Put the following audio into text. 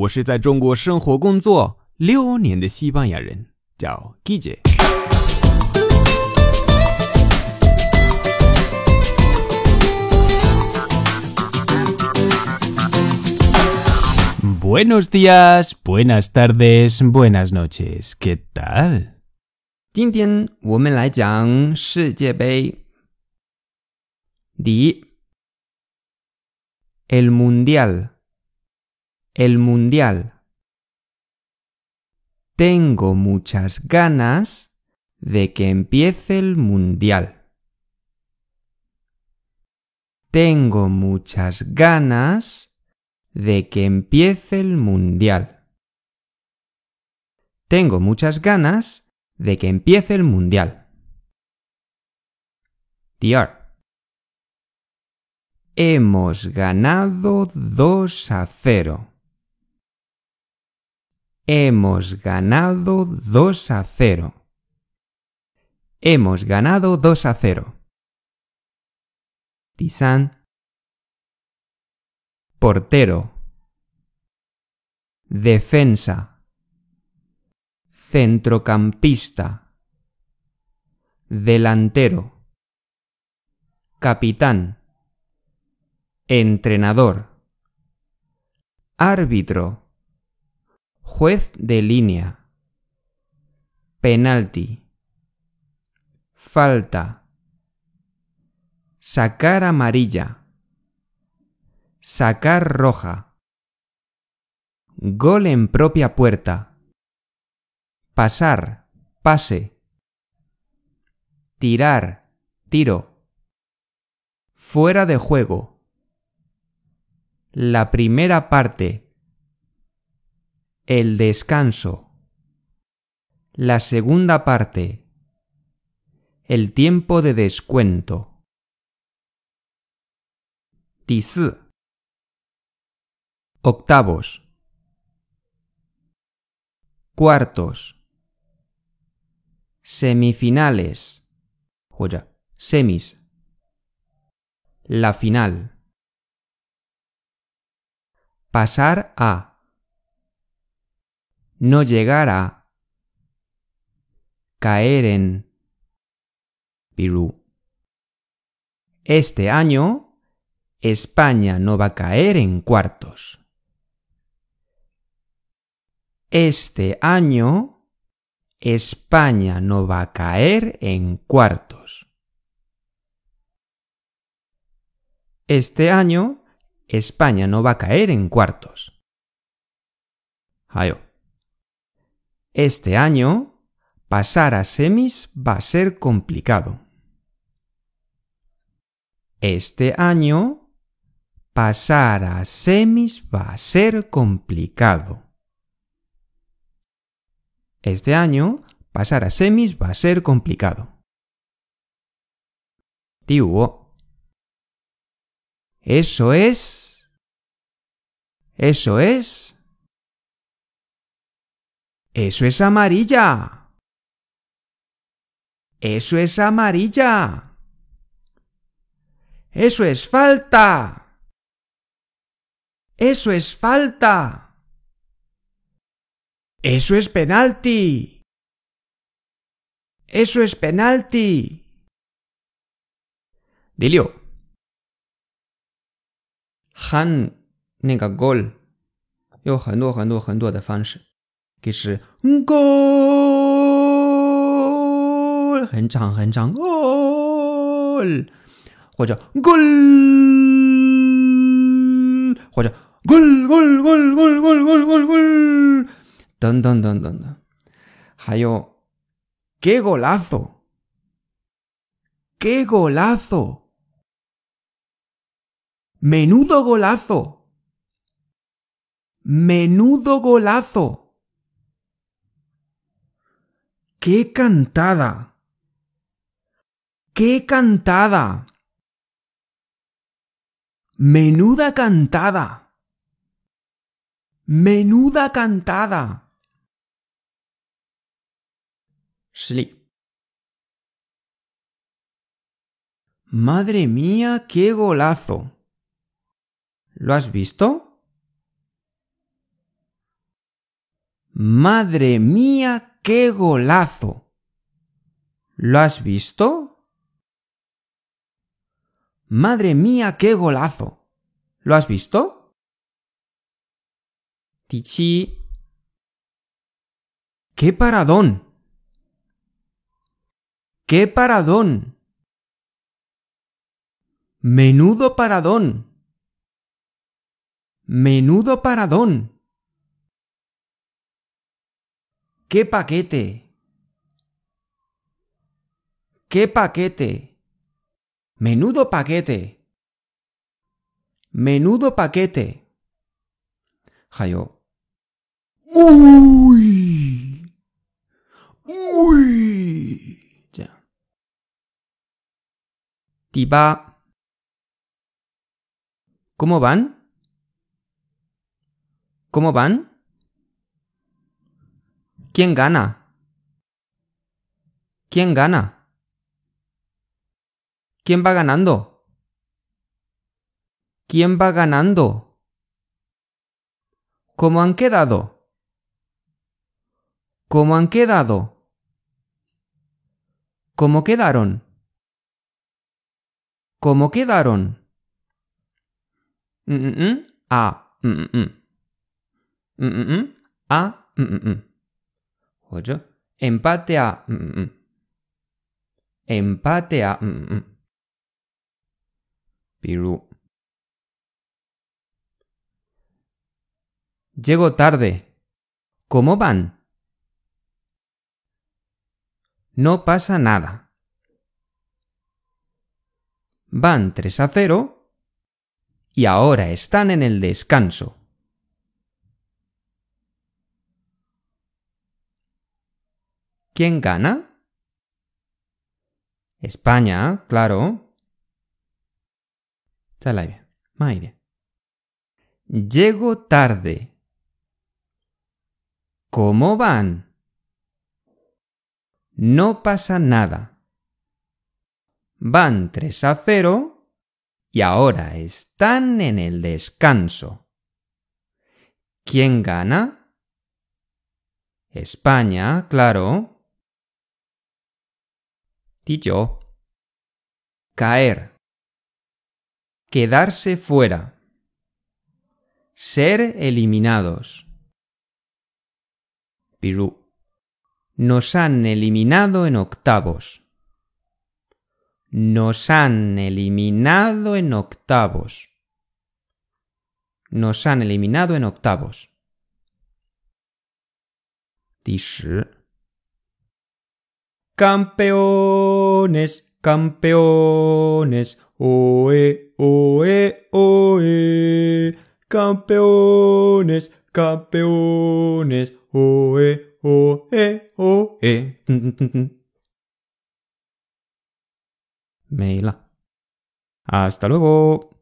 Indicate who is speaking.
Speaker 1: 我是在中国生活工作六年的西班牙人，叫 Guille。Buenos días, buenas tardes, buenas noches. ¿Qué tal?
Speaker 2: 今天我们来讲世界杯。第一，el mundial。 El mundial. Tengo muchas ganas de que empiece el mundial. Tengo muchas ganas de que empiece el mundial. Tengo muchas ganas de que empiece el mundial. Diar. Hemos ganado 2 a 0. Hemos ganado 2 a 0. Hemos ganado 2 a 0. Tizán. Portero. Defensa. Centrocampista. Delantero. Capitán. Entrenador. Árbitro Juez de línea. Penalti. Falta. Sacar amarilla. Sacar roja. Gol en propia puerta. Pasar. Pase. Tirar. Tiro. Fuera de juego. La primera parte el descanso. La segunda parte. El tiempo de descuento. Tis. Octavos. Cuartos. Semifinales. semis. La final. Pasar a no llegar a caer en Perú. Este año España no va a caer en cuartos. Este año España no va a caer en cuartos. Este año España no va a caer en cuartos. Este año, pasar a semis va a ser complicado. Este año, pasar a semis va a ser complicado. Este año, pasar a semis va a ser complicado. Tío. Eso es. Eso es. Eso es amarilla. Eso es amarilla. Eso es falta. Eso es falta. Eso es penalti. Eso es penalti. Dilio. Han 那个 goal 有很多很多很多的方式。 que 是 goal 很长很长 goal 或者 goal 或者 goal goal goal goal goal goal goal goal 等等等等的，还有 que golazo que golazo menudo golazo ¡Qué cantada! ¡Qué cantada! Menuda cantada. Menuda cantada. Shli. Madre mía, qué golazo. ¿Lo has visto? Madre mía, qué golazo. ¿Lo has visto? Madre mía, qué golazo. ¿Lo has visto? Tichi. ¡Qué paradón! ¡Qué paradón! Menudo paradón. Menudo paradón. ¡Qué paquete! ¡Qué paquete! Menudo paquete. Menudo paquete. Hayo. Uy. Uy. Ya. Tiba. ¿Cómo van? ¿Cómo van? ¿Quién gana? ¿Quién gana? ¿Quién va ganando? ¿Quién va ganando? ¿Cómo han quedado? ¿Cómo han quedado? ¿Cómo quedaron? ¿Cómo quedaron? Mm, mm. 8. Empate a... Mm, mm, mm. Empate a... Mm, mm, mm. 比如，llego tarde. ¿Cómo van? No pasa nada. Van 3 a 0 y ahora están en el descanso. ¿Quién gana? España, claro. Llego tarde. ¿Cómo van? No pasa nada. Van 3 a 0 y ahora están en el descanso. ¿Quién gana? España, claro. Dicho. Caer. Quedarse fuera. Ser eliminados. Pirú. Nos han eliminado en octavos. Nos han eliminado en octavos. Nos han eliminado en octavos. Campeones, campeones, oe, oe, oe. Campeones, campeones, oe, oe, oe. 没了。Hasta luego.